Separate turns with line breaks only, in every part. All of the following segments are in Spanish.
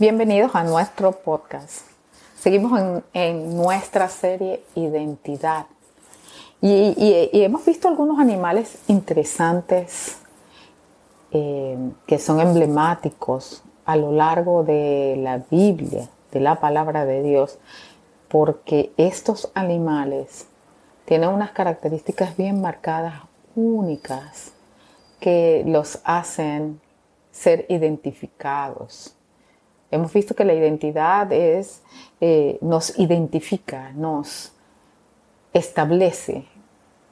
Bienvenidos a nuestro podcast. Seguimos en, nuestra serie Identidad. Y, hemos visto algunos animales interesantes eh, que son emblemáticos a lo largo de la Biblia, de la palabra de Dios, porque estos animales tienen unas características bien marcadas, únicas, que los hacen ser identificados Hemos visto que la identidad es, eh, nos identifica, nos establece,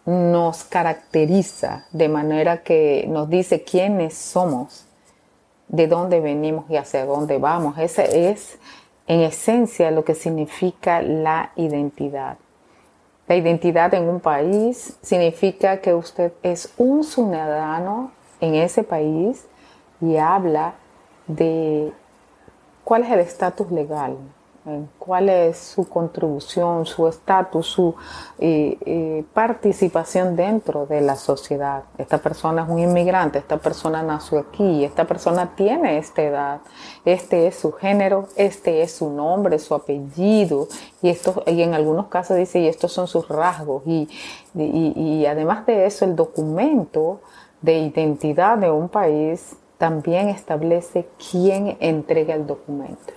nos caracteriza de manera que nos dice quiénes somos, de dónde venimos y hacia dónde vamos. Ese es en esencia lo que significa la identidad. La identidad en un país significa que usted es un ciudadano en ese país y habla de cuál es el estatus legal, cuál es su contribución, su estatus, su eh, eh, participación dentro de la sociedad. Esta persona es un inmigrante, esta persona nació aquí, esta persona tiene esta edad, este es su género, este es su nombre, su apellido, y, esto, y en algunos casos dice, y estos son sus rasgos, y además de eso, el documento de identidad de un país también establece quién entrega el documento.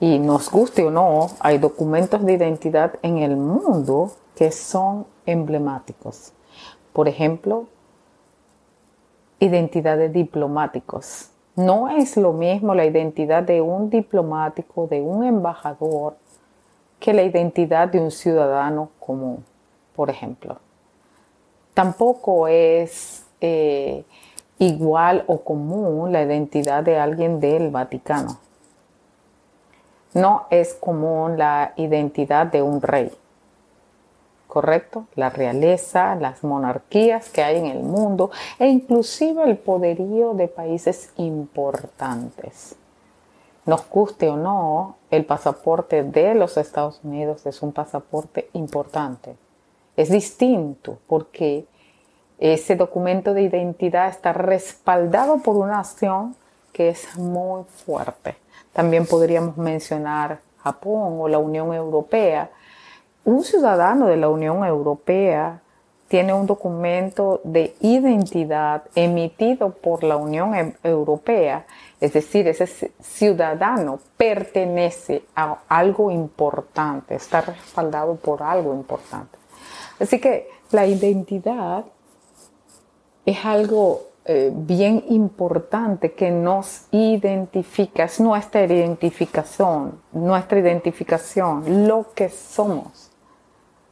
Y nos guste o no, hay documentos de identidad en el mundo que son emblemáticos. Por ejemplo, identidad de diplomáticos. No es lo mismo la identidad de un diplomático, de un embajador, que la identidad de un ciudadano común, por ejemplo. Tampoco es eh, igual o común la identidad de alguien del Vaticano. No es común la identidad de un rey. ¿Correcto? La realeza, las monarquías que hay en el mundo e inclusive el poderío de países importantes. Nos guste o no, el pasaporte de los Estados Unidos es un pasaporte importante. Es distinto porque ese documento de identidad está respaldado por una acción que es muy fuerte. También podríamos mencionar Japón o la Unión Europea. Un ciudadano de la Unión Europea tiene un documento de identidad emitido por la Unión e-, Europea, es decir, ese ciudadano pertenece a algo importante, está respaldado por algo importante. Así que la identidad es algo eh, bien importante que nos identifica, es nuestra identificación, nuestra identificación, lo que somos,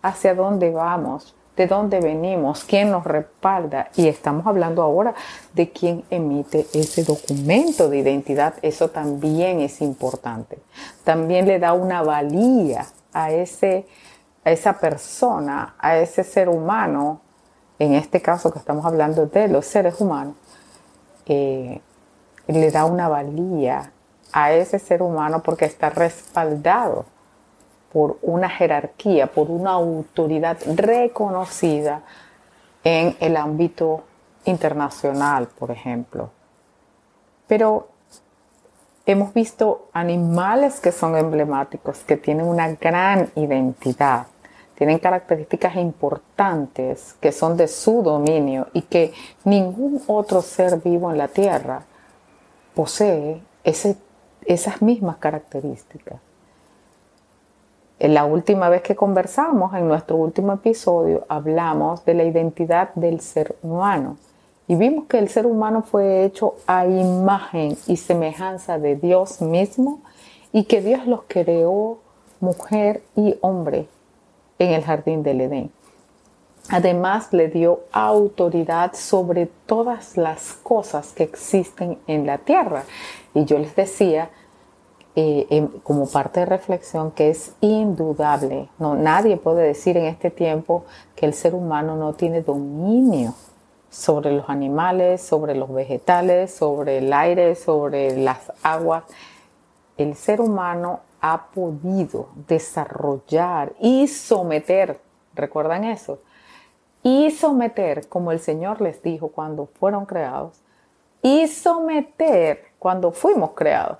hacia dónde vamos, de dónde venimos, quién nos respalda. Y estamos hablando ahora de quién emite ese documento de identidad. Eso también es importante. También le da una valía a, ese, a esa persona, a ese ser humano en este caso que estamos hablando de los seres humanos, eh, le da una valía a ese ser humano porque está respaldado por una jerarquía, por una autoridad reconocida en el ámbito internacional, por ejemplo. Pero hemos visto animales que son emblemáticos, que tienen una gran identidad tienen características importantes que son de su dominio y que ningún otro ser vivo en la Tierra posee esas mismas características. En la última vez que conversamos, en nuestro último episodio, hablamos de la identidad del ser humano y vimos que el ser humano fue hecho a imagen y semejanza de Dios mismo y que Dios los creó mujer y hombre en el jardín del Edén. Además le dio autoridad sobre todas las cosas que existen en la tierra. Y yo les decía, eh, como parte de reflexión, que es indudable. No, nadie puede decir en este tiempo que el ser humano no tiene dominio sobre los animales, sobre los vegetales, sobre el aire, sobre las aguas. El ser humano ha podido desarrollar y someter, ¿recuerdan eso? Y someter, como el Señor les dijo cuando fueron creados, y someter cuando fuimos creados.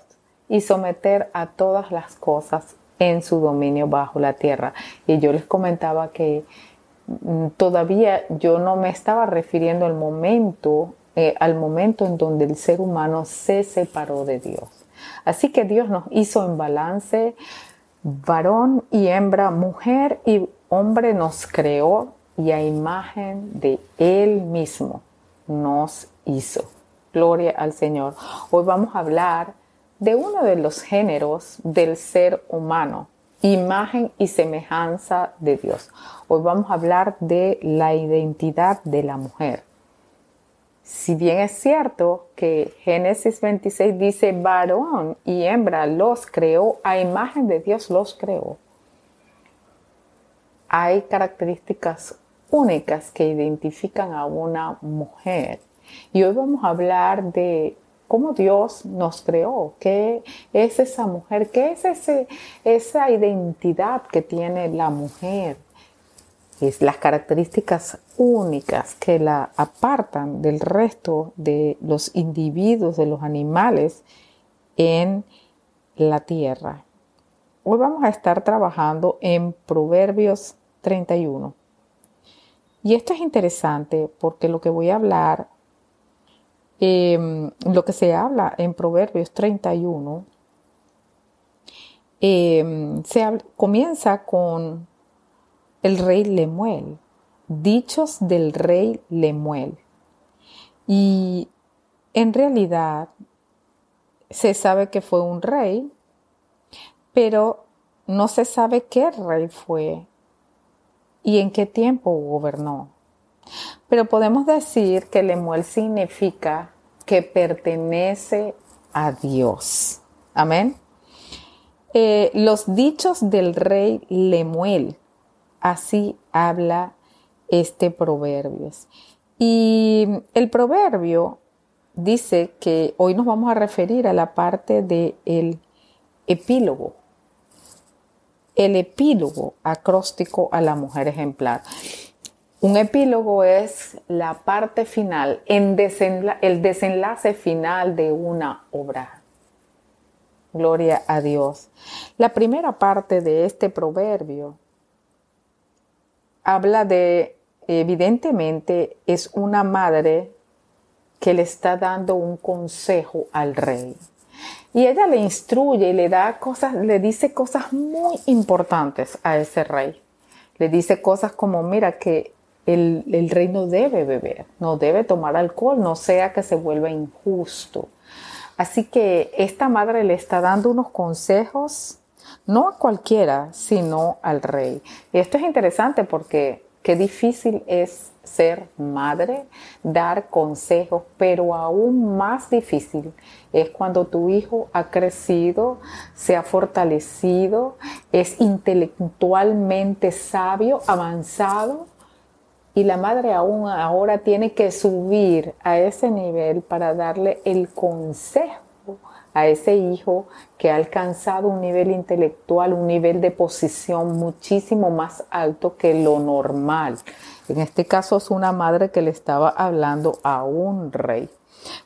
y someter a todas las cosas en su dominio bajo la tierra. Y yo les comentaba que mm, todavía yo no me estaba refiriendo al momento, eh, al momento en donde el ser humano se separó de Dios. Así que Dios nos hizo en balance, varón y hembra, mujer y hombre nos creó y a imagen de Él mismo nos hizo. Gloria al Señor. Hoy vamos a hablar de uno de los géneros del ser humano, imagen y semejanza de Dios. Hoy vamos a hablar de la identidad de la mujer. Si bien es cierto que Génesis 26 dice varón y hembra los creó, a imagen de Dios los creó, hay características únicas que identifican a una mujer. Y hoy vamos a hablar de cómo Dios nos creó, qué es esa mujer, qué es esa identidad que tiene la mujer, es las características únicas que la apartan del resto de los individuos, de los animales en la tierra. Hoy vamos a estar trabajando en Proverbios 31. Y esto es interesante porque lo que voy a hablar, em, lo que se habla en Proverbios 31, em, se comienza con el rey Lemuel, dichos del rey Lemuel. Y en realidad se sabe que fue un rey, pero no se sabe qué rey fue y en qué tiempo gobernó. Pero podemos decir que Lemuel significa que pertenece a Dios. Amén. Eh, los dichos del rey Lemuel, así habla este proverbio. Y el proverbio dice que hoy nos vamos a referir a la parte del epílogo el epílogo acróstico a la mujer ejemplar. Un epílogo es la parte final, el desenlace final de una obra. Gloria a Dios. La primera parte de este proverbio habla de, evidentemente, es una madre que le está dando un consejo al rey. Y ella le instruye y le da cosas, le dice cosas muy importantes a ese rey. Le dice cosas como, mira, que el, el rey no debe beber, no debe tomar alcohol, no sea que se vuelva injusto. Así que esta madre le está dando unos consejos, no a cualquiera, sino al rey. Y esto es interesante porque qué difícil es ser madre, dar consejos, pero aún más difícil es cuando tu hijo ha crecido, se ha fortalecido, es intelectualmente sabio, avanzado, y la madre aún ahora tiene que subir a ese nivel para darle el consejo a ese hijo que ha alcanzado un nivel intelectual, un nivel de posición muchísimo más alto que lo normal. En este caso es una madre que le estaba hablando a un rey.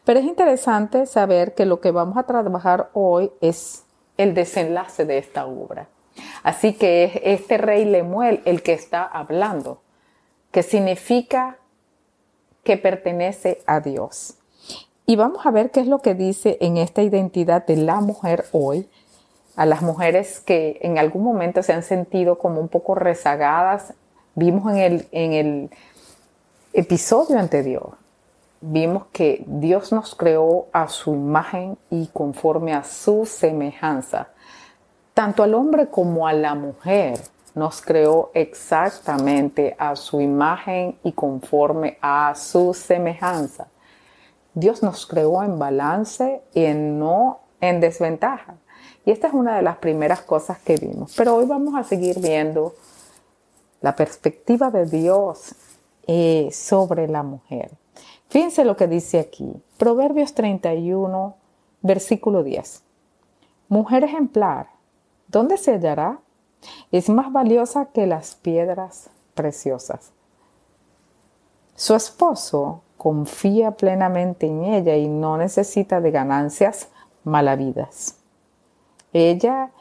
Pero es interesante saber que lo que vamos a trabajar hoy es el desenlace de esta obra. Así que es este rey Lemuel el que está hablando, que significa que pertenece a Dios. Y vamos a ver qué es lo que dice en esta identidad de la mujer hoy, a las mujeres que en algún momento se han sentido como un poco rezagadas Vimos en el, en el episodio anterior, vimos que Dios nos creó a su imagen y conforme a su semejanza. Tanto al hombre como a la mujer nos creó exactamente a su imagen y conforme a su semejanza. Dios nos creó en balance y en no en desventaja. Y esta es una de las primeras cosas que vimos. Pero hoy vamos a seguir viendo la perspectiva de Dios eh, sobre la mujer. Fíjense lo que dice aquí, Proverbios 31, versículo 10. Mujer ejemplar, ¿dónde se hallará? Es más valiosa que las piedras preciosas. Su esposo confía plenamente en ella y no necesita de ganancias malavidas. Ella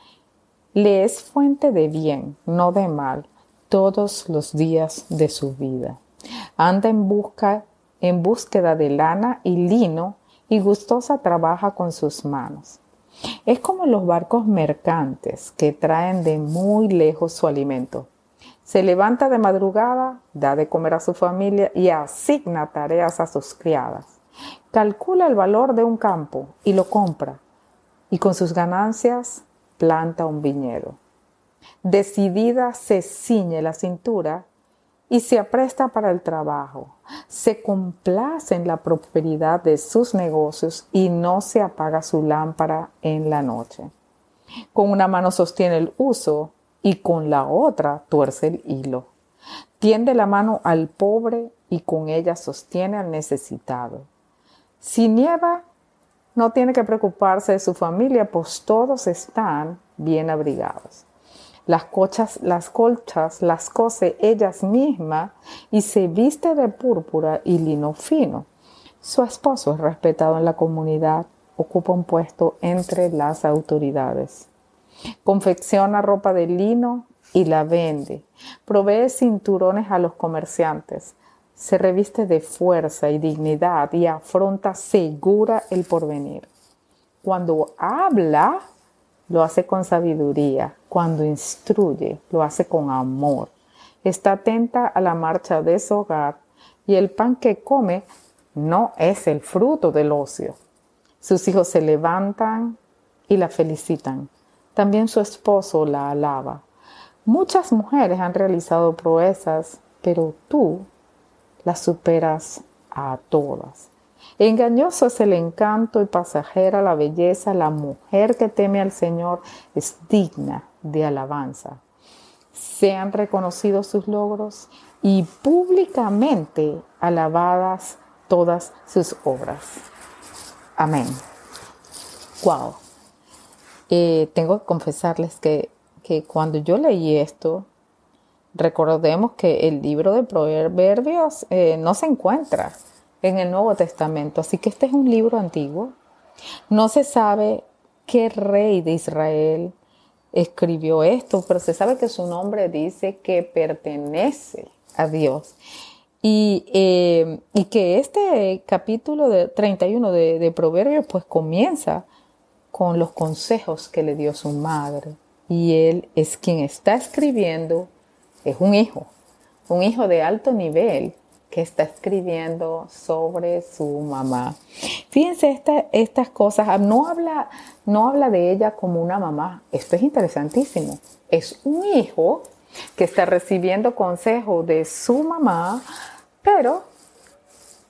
le es fuente de bien, no de mal, todos los días de su vida. Anda en busca en búsqueda de lana y lino y gustosa trabaja con sus manos. Es como los barcos mercantes que traen de muy lejos su alimento. Se levanta de madrugada, da de comer a su familia y asigna tareas a sus criadas. Calcula el valor de un campo y lo compra. Y con sus ganancias planta un viñedo. Decidida se ciñe la cintura y se apresta para el trabajo. Se complace en la prosperidad de sus negocios y no se apaga su lámpara en la noche. Con una mano sostiene el uso y con la otra tuerce el hilo. Tiende la mano al pobre y con ella sostiene al necesitado. Si nieva, no tiene que preocuparse de su familia, pues todos están bien abrigados. Las, cochas, las colchas las cose ellas mismas y se viste de púrpura y lino fino. Su esposo es respetado en la comunidad, ocupa un puesto entre las autoridades. Confecciona ropa de lino y la vende. Provee cinturones a los comerciantes. Se reviste de fuerza y dignidad y afronta segura el porvenir. Cuando habla, lo hace con sabiduría. Cuando instruye, lo hace con amor. Está atenta a la marcha de su hogar y el pan que come no es el fruto del ocio. Sus hijos se levantan y la felicitan. También su esposo la alaba. Muchas mujeres han realizado proezas, pero tú las superas a todas. Engañoso es el encanto y pasajera la belleza. La mujer que teme al Señor es digna de alabanza. Sean reconocidos sus logros y públicamente alabadas todas sus obras. Amén. Wow. Tengo que confesarles que, cuando yo leí esto, recordemos que el libro de Proverbios eh, no se encuentra en el Nuevo Testamento, así que este es un libro antiguo. No se sabe qué rey de Israel escribió esto, pero se sabe que su nombre dice que pertenece a Dios. Y, eh, que este capítulo de 31 de, de Proverbios pues comienza con los consejos que le dio su madre. Y él es quien está escribiendo, es un hijo, un hijo de alto nivel que está escribiendo sobre su mamá. Fíjense estas cosas, ah, no habla, no habla de ella como una mamá, esto es interesantísimo, es un hijo que está recibiendo consejo de su mamá, pero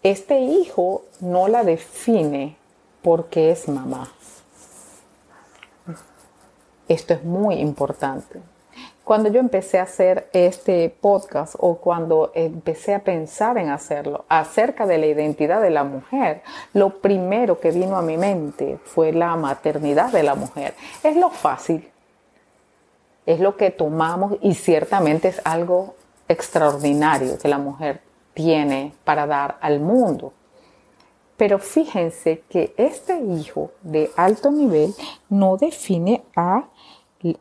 este hijo no la define porque es mamá. Esto es muy importante. Cuando yo empecé a hacer este podcast o cuando empecé a pensar en hacerlo acerca de la identidad de la mujer, lo primero que vino a mi mente fue la maternidad de la mujer. Es lo fácil, es lo que tomamos y ciertamente es algo extraordinario que la mujer tiene para dar al mundo. Pero fíjense que este hijo de alto nivel no define a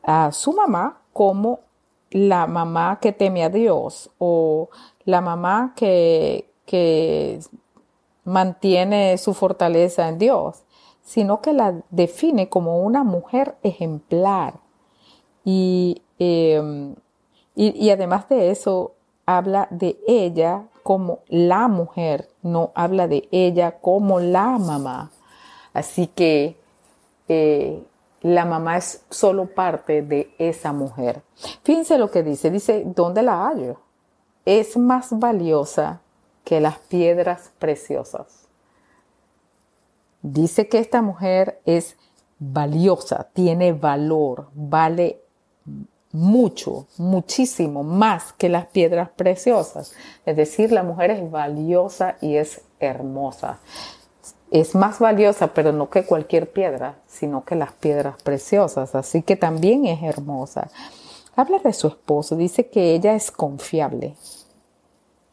a su mamá como la mamá que teme a Dios o la mamá que, que mantiene su fortaleza en Dios, sino que la define como una mujer ejemplar. Y, em, y, y, además de eso, habla de ella como la mujer, no habla de ella como la mamá. Así que eh, la mamá es solo parte de esa mujer. Fíjense lo que dice, dice, ¿dónde la hallo? Es más valiosa que las piedras preciosas. Dice que esta mujer es valiosa, tiene valor, vale mucho, muchísimo más que las piedras preciosas. Es decir, la mujer es valiosa y es hermosa es más valiosa, pero no que cualquier piedra, sino que las piedras preciosas. Así que también es hermosa. Habla de su esposo, dice que ella es confiable,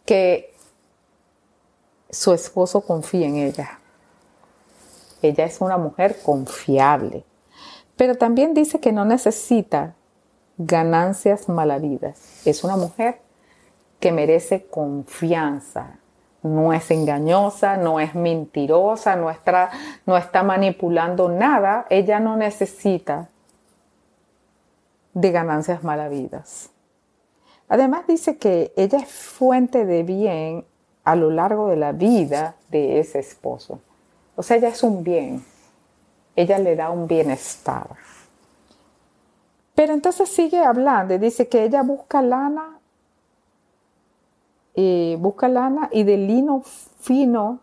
que su esposo confía en ella. Ella es una mujer confiable. Pero también dice que no necesita ganancias malavidas. Es una mujer que merece confianza. No es engañosa, no es mentirosa, no está, no está manipulando nada. Ella no necesita de ganancias malavidas. Además dice que ella es fuente de bien a lo largo de la vida de ese esposo. O sea, ella es un bien. Ella le da un bienestar. Pero entonces sigue hablando y dice que ella busca lana y busca lana y de lino fino,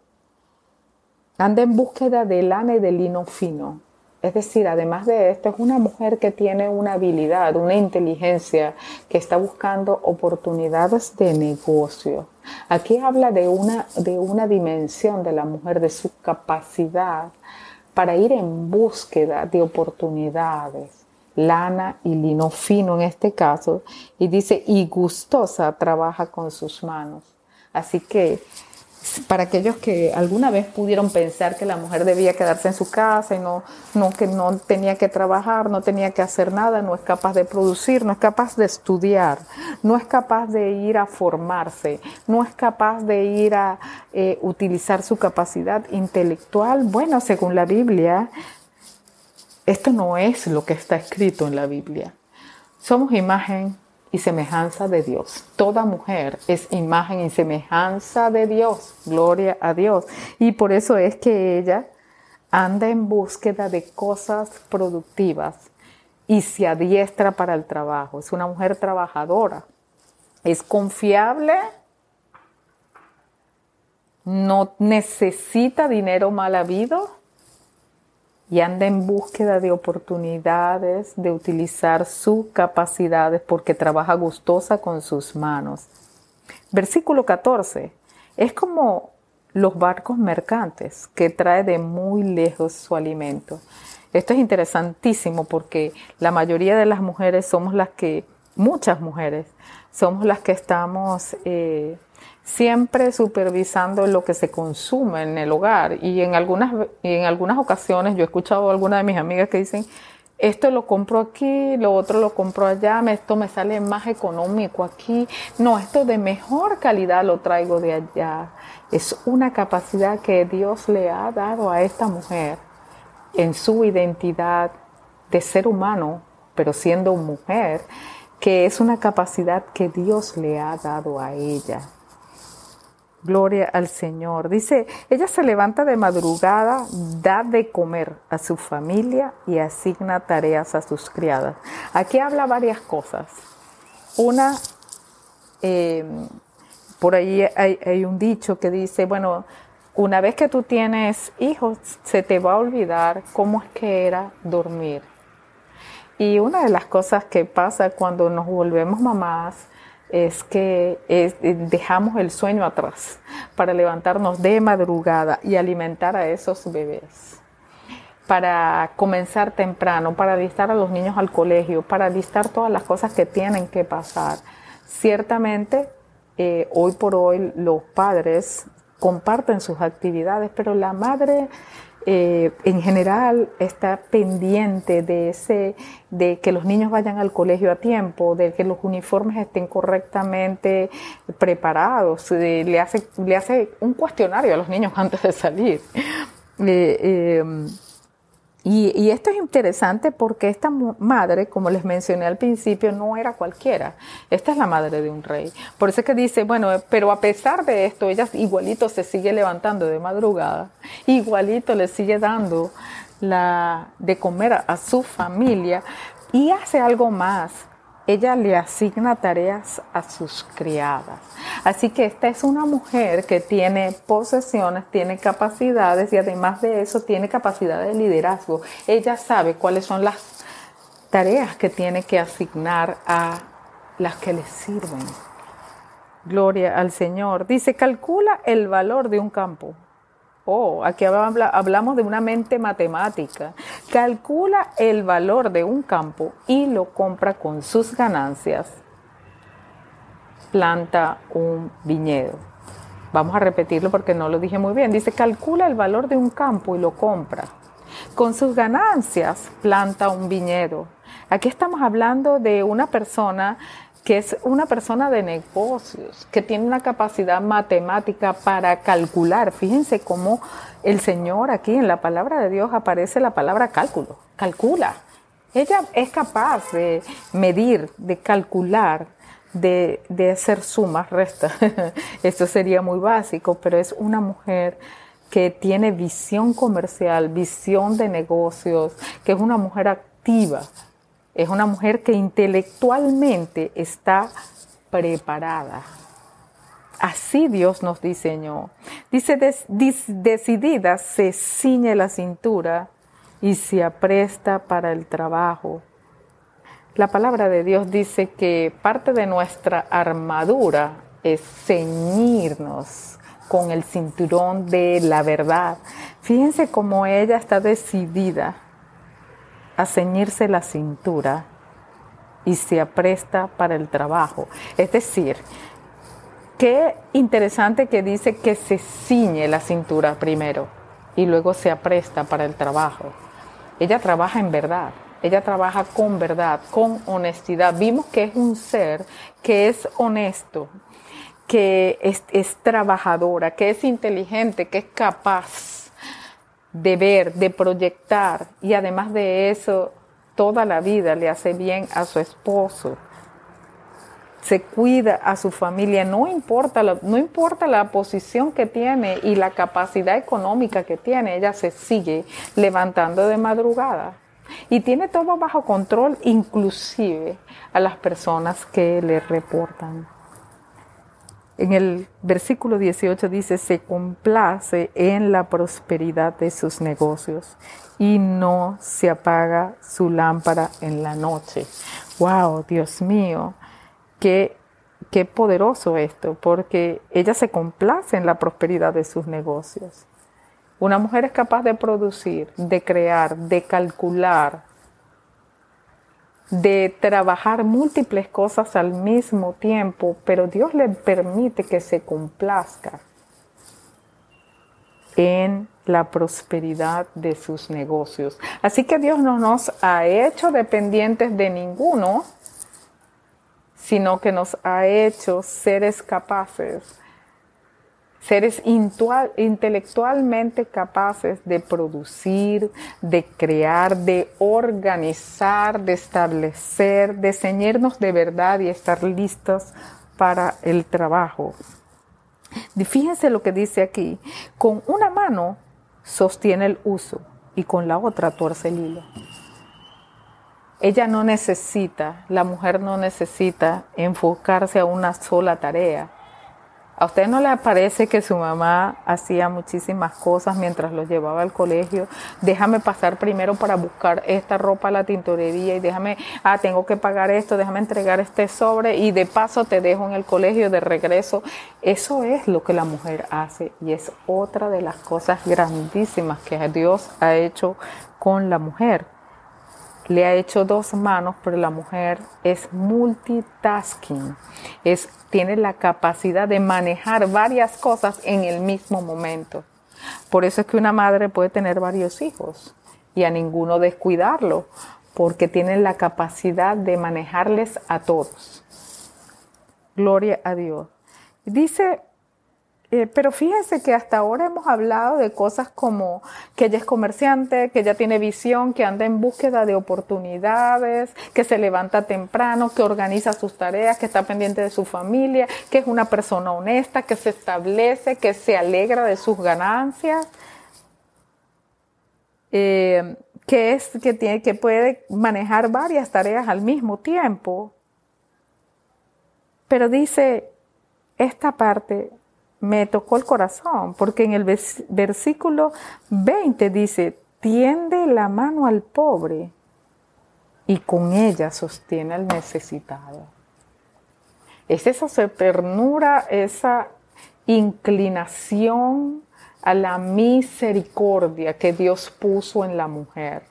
anda en búsqueda de lana y de lino fino. Es decir, además de esto, es una mujer que tiene una habilidad, una inteligencia, que está buscando oportunidades de negocio. Aquí habla de una, de una dimensión de la mujer, de su capacidad para ir en búsqueda de oportunidades. Lana y lino fino en este caso. Y dice, y gustosa trabaja con sus manos. Así que para aquellos que alguna vez pudieron pensar que la mujer debía quedarse en su casa y no, no, que no tenía que trabajar, no tenía que hacer nada, no es capaz de producir, no es capaz de estudiar, no es capaz de ir a formarse, no es capaz de ir a eh, utilizar su capacidad intelectual. Bueno, según la Biblia, esto no es lo que está escrito en la Biblia. Somos imagen y semejanza de Dios. Toda mujer es imagen y semejanza de Dios. Gloria a Dios. Y por eso es que ella anda en búsqueda de cosas productivas y se adiestra para el trabajo. Es una mujer trabajadora. Es confiable. No necesita dinero mal habido y anda en búsqueda de oportunidades de utilizar sus capacidades porque trabaja gustosa con sus manos. Versículo 14. Es como los barcos mercantes que trae de muy lejos su alimento. Esto es interesantísimo porque la mayoría de las mujeres somos las que, muchas mujeres, somos las que estamos eh, siempre supervisando lo que se consume en el hogar. Y en algunas, en algunas ocasiones yo he escuchado a algunas de mis amigas que dicen, esto lo compro aquí, lo otro lo compro allá, esto me sale más económico aquí, no, esto de mejor calidad lo traigo de allá. Es una capacidad que Dios le ha dado a esta mujer en su identidad de ser humano, pero siendo mujer, que es una capacidad que Dios le ha dado a ella. Gloria al Señor. Dice, ella se levanta de madrugada, da de comer a su familia y asigna tareas a sus criadas. Aquí habla varias cosas. Una, eh, por ahí hay, hay un dicho que dice, bueno, una vez que tú tienes hijos, se te va a olvidar cómo es que era dormir. Y una de las cosas que pasa cuando nos volvemos mamás es que eh, dejamos el sueño atrás para levantarnos de madrugada y alimentar a esos bebés, para comenzar temprano, para alistar a los niños al colegio, para alistar todas las cosas que tienen que pasar. Ciertamente, eh, hoy por hoy los padres comparten sus actividades, pero la madre eh, en general está pendiente de ese, de que los niños vayan al colegio a tiempo, de que los uniformes estén correctamente preparados, le hace, le hace un cuestionario a los niños antes de salir. Eh, em, y, esto es interesante porque esta madre, como les mencioné al principio, no era cualquiera. Esta es la madre de un rey. Por eso es que dice, bueno, pero a pesar de esto, ella igualito se sigue levantando de madrugada, igualito le sigue dando la, de comer a su familia y hace algo más ella le asigna tareas a sus criadas. Así que esta es una mujer que tiene posesiones, tiene capacidades y además de eso tiene capacidad de liderazgo. Ella sabe cuáles son las tareas que tiene que asignar a las que le sirven. Gloria al Señor. Dice, calcula el valor de un campo Oh, aquí hablamos de una mente matemática. Calcula el valor de un campo y lo compra con sus ganancias. Planta un viñedo. Vamos a repetirlo porque no lo dije muy bien. Dice, calcula el valor de un campo y lo compra. Con sus ganancias planta un viñedo. Aquí estamos hablando de una persona que es una persona de negocios, que tiene una capacidad matemática para calcular. Fíjense cómo el Señor aquí en la palabra de Dios aparece la palabra cálculo. Calcula. Ella es capaz de medir, de calcular, de, hacer sumas, restas. Esto sería muy básico, pero es una mujer que tiene visión comercial, visión de negocios, que es una mujer activa, es una mujer que intelectualmente está preparada. Así Dios nos diseñó. Dice, decidida se ciñe la cintura y se apresta para el trabajo. La palabra de Dios dice que parte de nuestra armadura es ceñirnos con el cinturón de la verdad. Fíjense cómo ella está decidida a ceñirse la cintura y se apresta para el trabajo. Es decir, qué interesante que dice que se ciñe la cintura primero y luego se apresta para el trabajo. Ella trabaja en verdad, ella trabaja con verdad, con honestidad. Vimos que es un ser que es honesto, que es, es trabajadora, que es inteligente, que es capaz de ver, de proyectar y además de eso, toda la vida le hace bien a su esposo. Se cuida a su familia, no importa, la, no importa la posición que tiene y la capacidad económica que tiene, ella se sigue levantando de madrugada y tiene todo bajo control, inclusive a las personas que le reportan. En el versículo 18 dice, se complace en la prosperidad de sus negocios y no se apaga su lámpara en la noche. ¡Wow! Dios mío, qué, qué poderoso esto, porque ella se complace en la prosperidad de sus negocios. Una mujer es capaz de producir, de crear, de calcular, de trabajar múltiples cosas al mismo tiempo, pero Dios le permite que se complazca en la prosperidad de sus negocios. Así que Dios no nos ha hecho dependientes de ninguno, sino que nos ha hecho seres capaces seres intelectualmente capaces de producir, de crear, de organizar, de establecer, de ceñirnos de verdad y estar listos para el trabajo. fíjense lo que dice aquí, con una mano sostiene el uso y con la otra tuerce el hilo. Ella no necesita, la mujer no necesita enfocarse a una sola tarea ¿A usted no le parece que su mamá hacía muchísimas cosas mientras los llevaba al colegio? Déjame pasar primero para buscar esta ropa a la tintorería y déjame, ah, tengo que pagar esto, déjame entregar este sobre y de paso te dejo en el colegio de regreso. Eso es lo que la mujer hace y es otra de las cosas grandísimas que Dios ha hecho con la mujer le ha hecho dos manos, pero la mujer es multitasking, es, tiene la capacidad de manejar varias cosas en el mismo momento. Por eso es que una madre puede tener varios hijos y a ninguno descuidarlo, porque tiene la capacidad de manejarles a todos. Gloria a Dios. Dice eh, pero fíjense que hasta ahora hemos hablado de cosas como que ella es comerciante, que ella tiene visión, que anda en búsqueda de oportunidades, que se levanta temprano, que organiza sus tareas, que está pendiente de su familia, que es una persona honesta, que se establece, que se alegra de sus ganancias, eh, que es que tiene que puede manejar varias tareas al mismo tiempo. Pero dice esta parte me tocó el corazón, porque en el versículo 20 dice, tiende la mano al pobre y con ella sostiene al necesitado. Es esa ternura, esa inclinación a la misericordia que Dios puso en la mujer,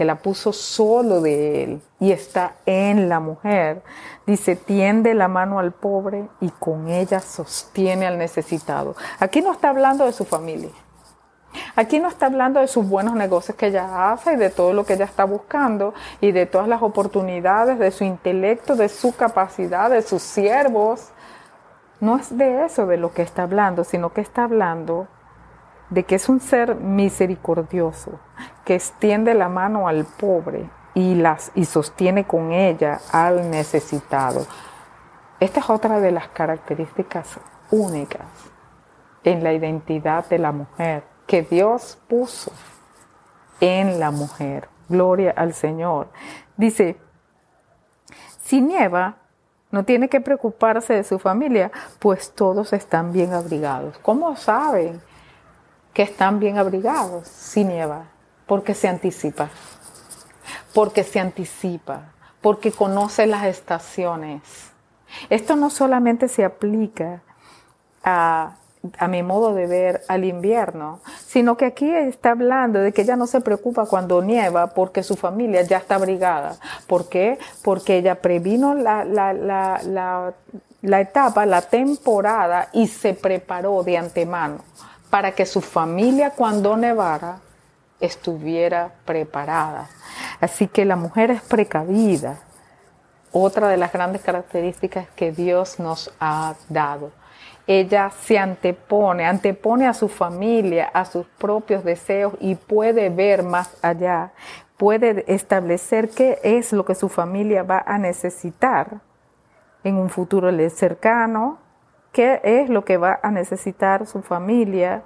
que la puso solo de Él y está en la mujer, Dice, tiende la mano al pobre y con ella sostiene al necesitado. Aquí no está hablando de su familia. Aquí no está hablando de sus buenos negocios que ella hace y de todo lo que ella está buscando y de todas las oportunidades, de su intelecto, de su capacidad, de sus siervos. No es de eso de lo que está hablando, sino que está hablando de que es un ser misericordioso, que extiende la mano al pobre y, las, y sostiene con ella al necesitado. Esta es otra de las características únicas en la identidad de la mujer que Dios puso en la mujer. Gloria al Señor. Dice, si nieva, no tiene que preocuparse de su familia, pues todos están bien abrigados. ¿Cómo saben que están bien abrigados si nieva? Porque se anticipa. Porque se anticipa. Porque conoce las estaciones. Esto no solamente se aplica a a mi modo de ver, al invierno, sino que aquí está hablando de que ella no se preocupa cuando nieva porque su familia ya está abrigada. ¿Por qué? Porque ella previno la, la, la, la etapa, la temporada y se preparó de antemano para que su familia cuando nevara estuviera preparada. Así que la mujer es precavida. Otra de las grandes características que Dios nos ha dado ella se antepone, antepone a su familia, a sus propios deseos y puede ver más allá, puede establecer qué es lo que su familia va a necesitar en un futuro cercano, qué es lo que va a necesitar su familia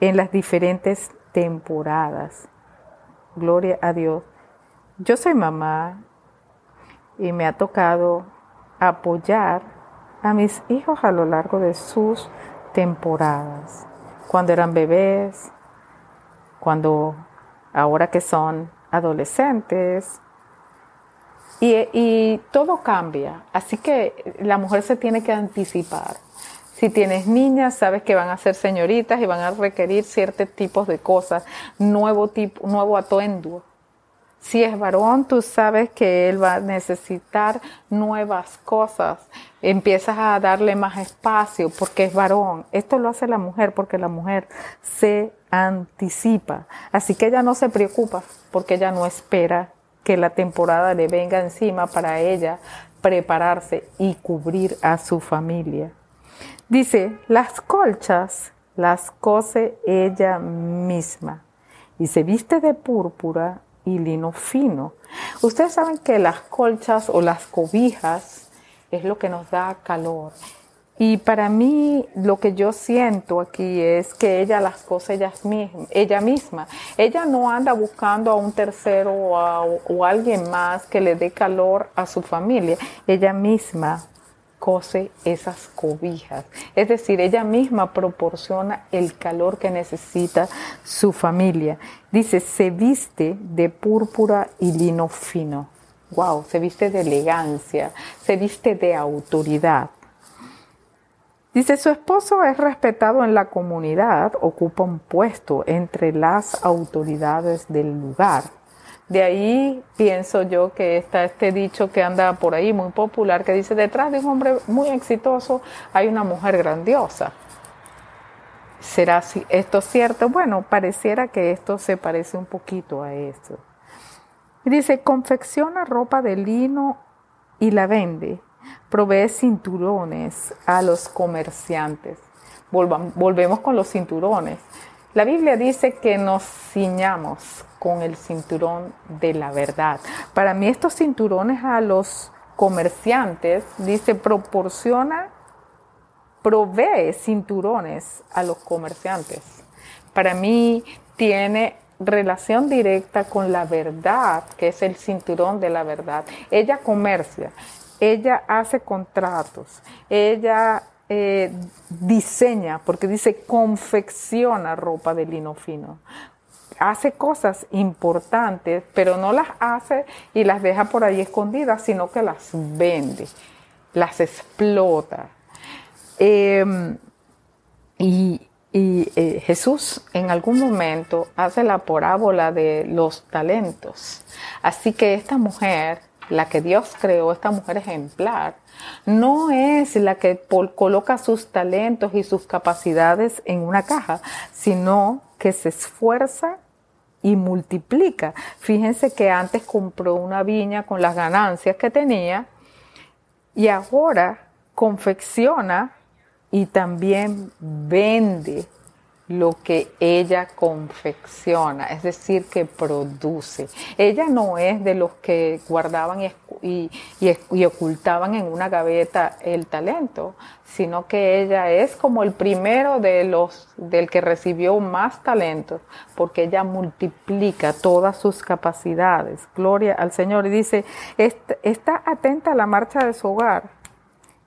en las diferentes temporadas. Gloria a Dios. Yo soy mamá y me ha tocado apoyar a mis hijos a lo largo de sus temporadas, cuando eran bebés, cuando ahora que son adolescentes. Y, todo cambia, así que la mujer se tiene que anticipar. Si tienes niñas, sabes que van a ser señoritas y van a requerir ciertos tipos de cosas, nuevo tipo, nuevo atuendo, si es varón, tú sabes que él va a necesitar nuevas cosas. Empiezas a darle más espacio porque es varón. Esto lo hace la mujer porque la mujer se anticipa. Así que ella no se preocupa porque ella no espera que la temporada le venga encima para ella prepararse y cubrir a su familia. Dice, las colchas las cose ella misma y se viste de púrpura y lino fino. Ustedes saben que las colchas o las cobijas es lo que nos da calor. Y para mí lo que yo siento aquí es que ella las cose ella misma. Ella, misma. ella no anda buscando a un tercero o a, o alguien más que le dé calor a su familia. Ella misma cose esas cobijas. Es decir, ella misma proporciona el calor que necesita su familia. Dice, se viste de púrpura y lino fino. Wow, se viste de elegancia, se viste de autoridad. Dice, su esposo es respetado en la comunidad, ocupa un puesto entre las autoridades del lugar. De ahí pienso yo que está este dicho que anda por ahí muy popular que dice, detrás de un hombre muy exitoso hay una mujer grandiosa. ¿Será esto cierto? Bueno, pareciera que esto se parece un poquito a esto. Dice, confecciona ropa de lino y la vende. Provee cinturones a los comerciantes. volvemos con los cinturones. La Biblia dice que nos ciñamos con el cinturón de la verdad. Para mí estos cinturones a los comerciantes, dice, proporciona, provee cinturones a los comerciantes. Para mí tiene relación directa con la verdad, que es el cinturón de la verdad. Ella comercia, ella hace contratos, ella eh, diseña, porque dice confecciona ropa de lino fino hace cosas importantes, pero no las hace y las deja por ahí escondidas, sino que las vende, las explota. Em, y, eh, Jesús en algún momento hace la parábola de los talentos. Así que esta mujer, la que Dios creó, esta mujer ejemplar, no es la que coloca sus talentos y sus capacidades en una caja, sino que se esfuerza y multiplica. Fíjense que antes compró una viña con las ganancias que tenía y ahora confecciona y también vende lo que ella confecciona, es decir, que produce. Ella no es de los que guardaban y, ocultaban en una gaveta el talento, sino que ella es como el primero de los del que recibió más talento, porque ella multiplica todas sus capacidades. Gloria al Señor. Y dice, está atenta a la marcha de su hogar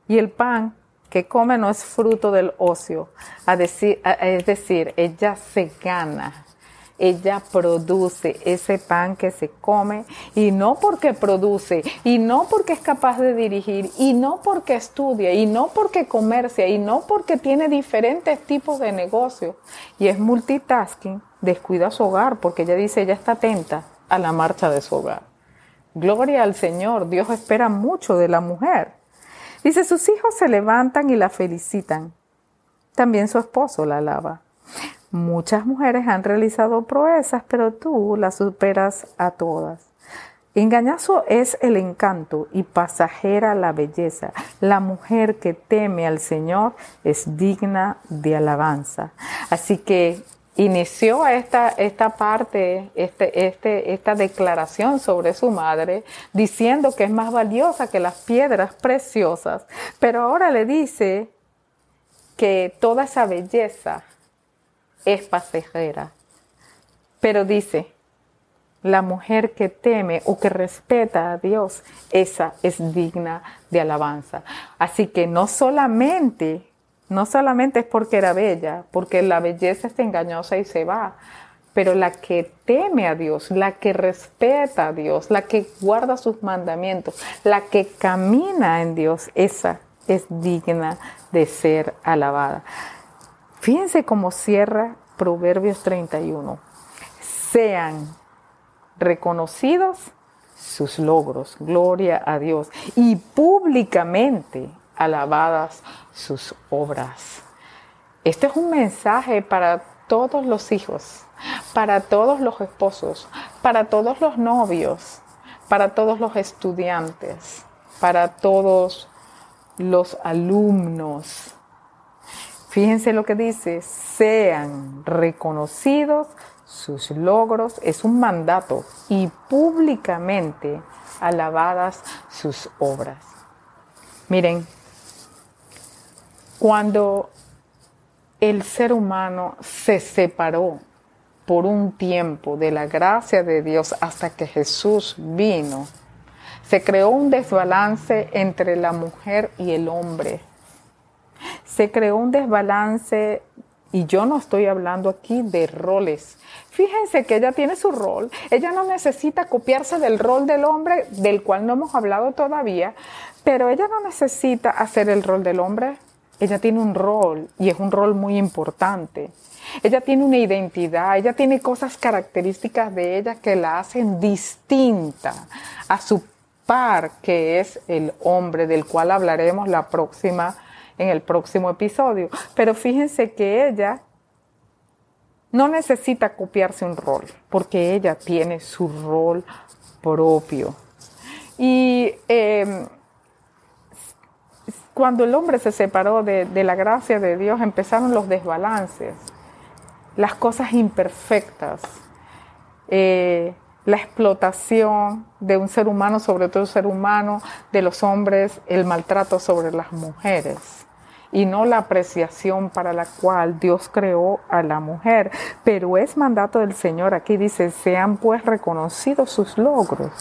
y el pan que come no es fruto del ocio, es decir, ella se gana, ella produce ese pan que se come y no porque produce y no porque es capaz de dirigir y no porque estudia y no porque comercia y no porque tiene diferentes tipos de negocio y es multitasking, descuida su hogar porque ella dice, ella está atenta a la marcha de su hogar. Gloria al Señor, Dios espera mucho de la mujer. Dice, sus hijos se levantan y la felicitan. También su esposo la alaba. Muchas mujeres han realizado proezas, pero tú las superas a todas. Engañoso es el encanto y pasajera la belleza. La mujer que teme al Señor es digna de alabanza. Así que inició esta, esta parte, este, este, esta declaración sobre su madre, diciendo que es más valiosa que las piedras preciosas, pero ahora le dice que toda esa belleza es pasajera. Pero dice, la mujer que teme o que respeta a Dios, esa es digna de alabanza. Así que no solamente no solamente es porque era bella, porque la belleza es engañosa y se va, pero la que teme a Dios, la que respeta a Dios, la que guarda sus mandamientos, la que camina en Dios, esa es digna de ser alabada. Fíjense cómo cierra Proverbios 31. Sean reconocidos sus logros, gloria a Dios, y públicamente alabadas sus obras. Este es un mensaje para todos los hijos, para todos los esposos, para todos los novios, para todos los estudiantes, para todos los alumnos. Fíjense lo que dice, sean reconocidos sus logros, es un mandato, y públicamente alabadas sus obras. Miren, cuando el ser humano se separó por un tiempo de la gracia de Dios hasta que Jesús vino, se creó un desbalance entre la mujer y el hombre. Se creó un desbalance y yo no estoy hablando aquí de roles. Fíjense que ella tiene su rol. Ella no necesita copiarse del rol del hombre, del cual no hemos hablado todavía, pero ella no necesita hacer el rol del hombre ella tiene un rol y es un rol muy importante. Ella tiene una identidad, ella tiene cosas características de ella que la hacen distinta a su par, que es el hombre del cual hablaremos la próxima en el próximo episodio. Pero fíjense que ella no necesita copiarse un rol, porque ella tiene su rol propio. Y eh, cuando el hombre se separó de, la gracia de Dios, empezaron los desbalances, las cosas imperfectas, eh, la explotación de un ser humano sobre otro ser humano, de los hombres, el maltrato sobre las mujeres y no la apreciación para la cual Dios creó a la mujer. Pero es mandato del Señor, aquí dice, sean pues reconocidos sus logros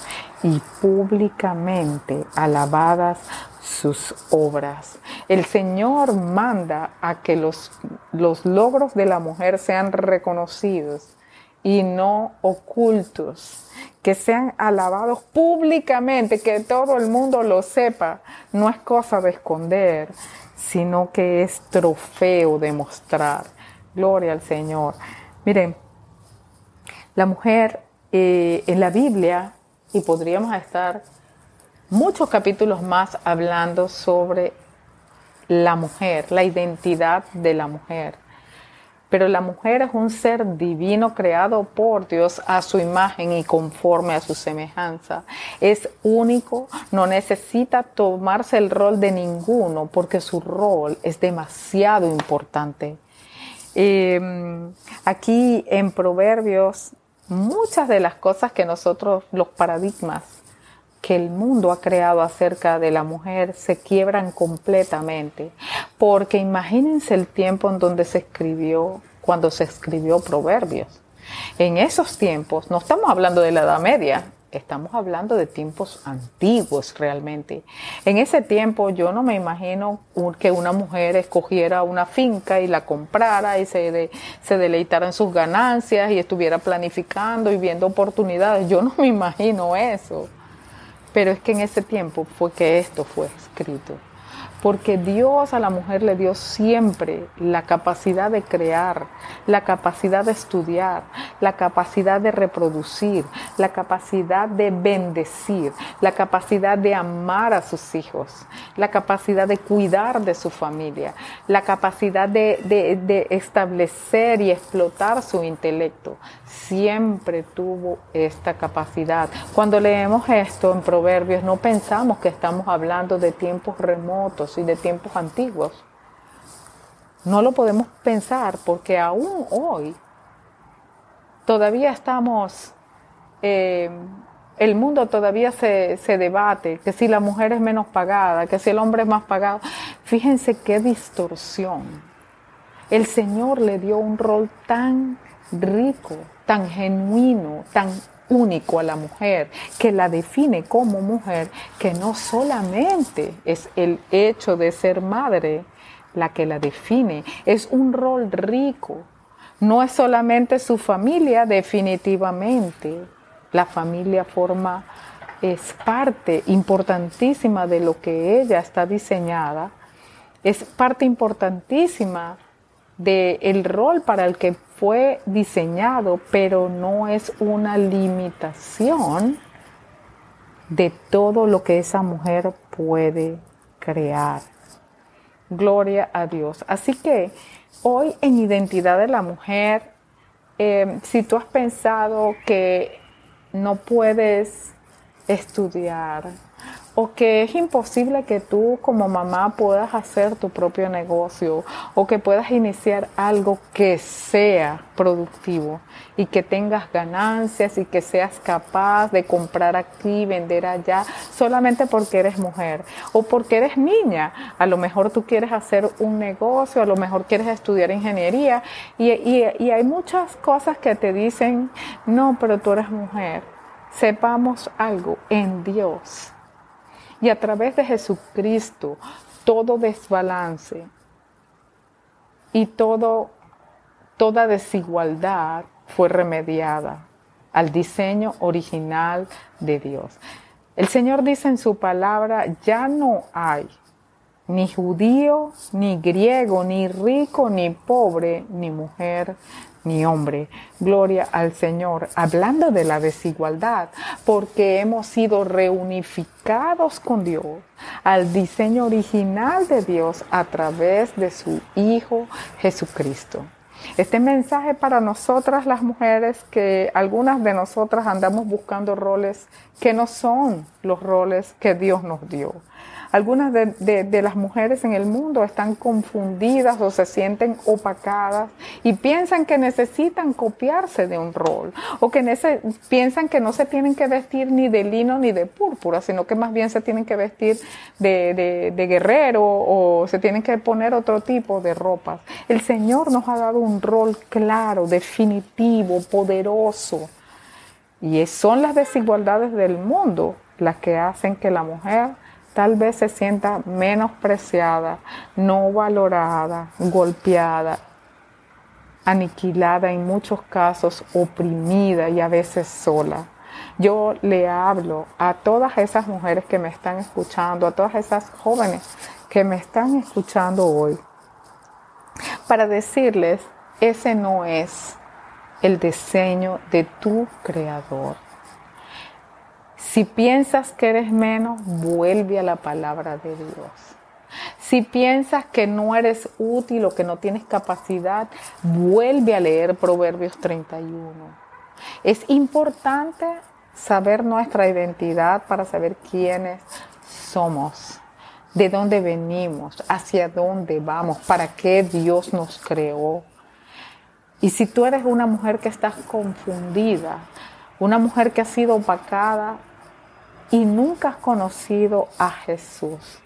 y públicamente alabadas sus obras. El Señor manda a que los, los logros de la mujer sean reconocidos y no ocultos, que sean alabados públicamente, que todo el mundo lo sepa. No es cosa de esconder, sino que es trofeo de mostrar. Gloria al Señor. Miren, la mujer eh, en la Biblia, y podríamos estar muchos capítulos más hablando sobre la mujer, la identidad de la mujer. Pero la mujer es un ser divino creado por Dios a su imagen y conforme a su semejanza. Es único, no necesita tomarse el rol de ninguno porque su rol es demasiado importante. Em, aquí en Proverbios, muchas de las cosas que nosotros, los paradigmas que el mundo ha creado acerca de la mujer se quiebran completamente. Porque imagínense el tiempo en donde se escribió, cuando se escribió Proverbios. En esos tiempos, no estamos hablando de la Edad Media, estamos hablando de tiempos antiguos realmente. En ese tiempo yo no me imagino que una mujer escogiera una finca y la comprara y se, se deleitara en sus ganancias y estuviera planificando y viendo oportunidades. Yo no me imagino eso. Pero es que en ese tiempo fue que esto fue escrito porque Dios a la mujer le dio siempre la capacidad de crear, la capacidad de estudiar, la capacidad de reproducir, la capacidad de bendecir, la capacidad de amar a sus hijos, la capacidad de cuidar de su familia, la capacidad de, establecer y explotar su intelecto. Siempre tuvo esta capacidad. Cuando leemos esto en Proverbios no pensamos que estamos hablando de tiempos remotos, y de tiempos antiguos. No lo podemos pensar porque aún hoy todavía estamos, eh, el mundo todavía se, se debate, que si la mujer es menos pagada, que si el hombre es más pagado. Fíjense qué distorsión. El Señor le dio un rol tan rico, tan genuino, tan único a la mujer, que la define como mujer, que no solamente es el hecho de ser madre la que la define, es un rol rico. No es solamente su familia, definitivamente. La familia forma, es parte importantísima de lo que ella está diseñada, es parte importantísima del el rol para el que fue diseñado, pero no es una limitación de todo lo que esa mujer puede crear. Gloria a Dios. Así que hoy en Identidad de la Mujer, eh, si tú has pensado que no puedes estudiar, o que es imposible que tú como mamá puedas hacer tu propio negocio o que puedas iniciar algo que sea productivo y que tengas ganancias y que seas capaz de comprar aquí, vender allá, solamente porque eres mujer o porque eres niña. A lo mejor tú quieres hacer un negocio, a lo mejor quieres estudiar ingeniería y, y hay muchas cosas que te dicen, no, pero tú eres mujer. Sepamos algo en Dios y a través de Jesucristo, todo desbalance y todo, toda desigualdad fue remediada al diseño original de Dios. El Señor dice en su palabra, ya no hay ni judío, ni griego, ni rico, ni pobre, ni mujer, ni hombre. Gloria al Señor. Hablando de la desigualdad, porque hemos sido reunificados con Dios al diseño original de Dios a través de su Hijo Jesucristo. Este mensaje para nosotras las mujeres, que algunas de nosotras andamos buscando roles que no son los roles que Dios nos dio. Algunas de, las mujeres en el mundo están confundidas o se sienten opacadas y piensan que necesitan copiarse de un rol o que piensan que no se tienen que vestir ni de lino ni de púrpura, sino que más bien se tienen que vestir de, de guerrero o se tienen que poner otro tipo de ropas. El Señor nos ha dado un rol claro, definitivo, poderoso. Y son las desigualdades del mundo las que hacen que la mujer tal vez se sienta menospreciada, no valorada, golpeada, aniquilada en muchos casos, oprimida y a veces sola. Yo le hablo a todas esas mujeres que me están escuchando, a todas esas jóvenes que me están escuchando hoy, para decirles, ese no es el diseño de tu creador. Si piensas que eres menos, vuelve a la palabra de Dios. Si piensas que no eres útil o que no tienes capacidad, vuelve a leer Proverbios 31. Es importante saber nuestra identidad para saber quiénes somos, de dónde venimos, hacia dónde vamos, para qué Dios nos creó. Y si tú eres una mujer que estás confundida, una mujer que ha sido opacada y nunca has conocido a Jesús,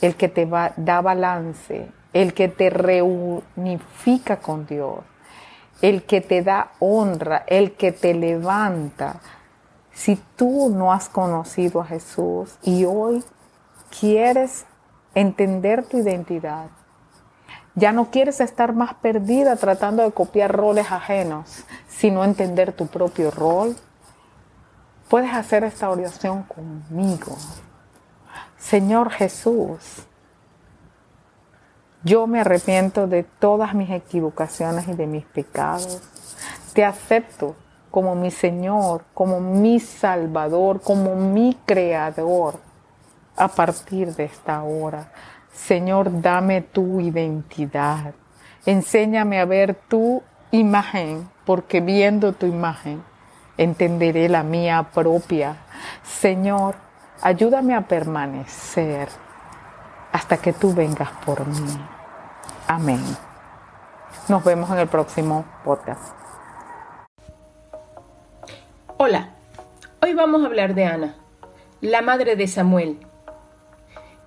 el que te da balance, el que te reunifica con Dios, el que te da honra, el que te levanta. Si tú no has conocido a Jesús y hoy quieres entender tu identidad, ya no quieres estar más perdida tratando de copiar roles ajenos, sino entender tu propio rol. Puedes hacer esta oración conmigo. Señor Jesús, yo me arrepiento de todas mis equivocaciones y de mis pecados. Te acepto como mi Señor, como mi Salvador, como mi Creador a partir de esta hora. Señor, dame tu identidad. Enséñame a ver tu imagen, porque viendo tu imagen entenderé la mía propia. Señor, ayúdame a permanecer hasta que tú vengas por mí. Amén. Nos vemos en el próximo podcast.
Hola, hoy vamos a hablar de Ana, la madre de Samuel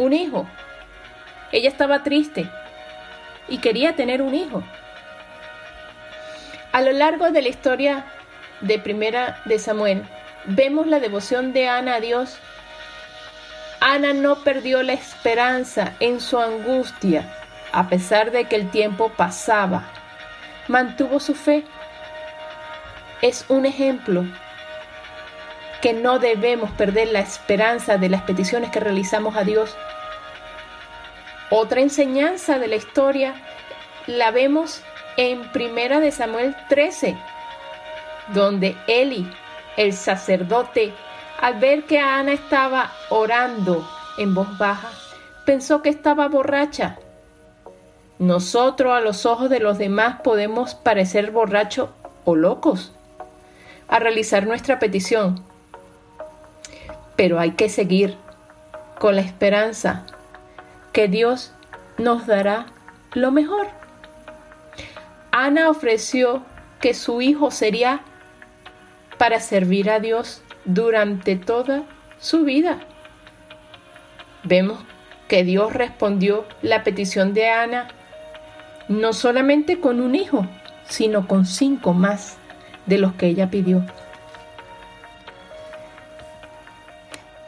un hijo. Ella estaba triste y quería tener un hijo. A lo largo de la historia de Primera de Samuel, vemos la devoción de Ana a Dios. Ana no perdió la esperanza en su angustia, a pesar de que el tiempo pasaba. Mantuvo su fe. Es un ejemplo que no debemos perder la esperanza de las peticiones que realizamos a Dios otra enseñanza de la historia la vemos en Primera de Samuel 13, donde Eli, el sacerdote, al ver que Ana estaba orando en voz baja, pensó que estaba borracha. Nosotros a los ojos de los demás podemos parecer borrachos o locos a realizar nuestra petición, pero hay que seguir con la esperanza que Dios nos dará lo mejor. Ana ofreció que su hijo sería para servir a Dios durante toda su vida. Vemos que Dios respondió la petición de Ana no solamente con un hijo, sino con cinco más de los que ella pidió.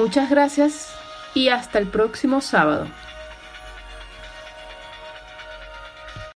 Muchas gracias y hasta el próximo sábado.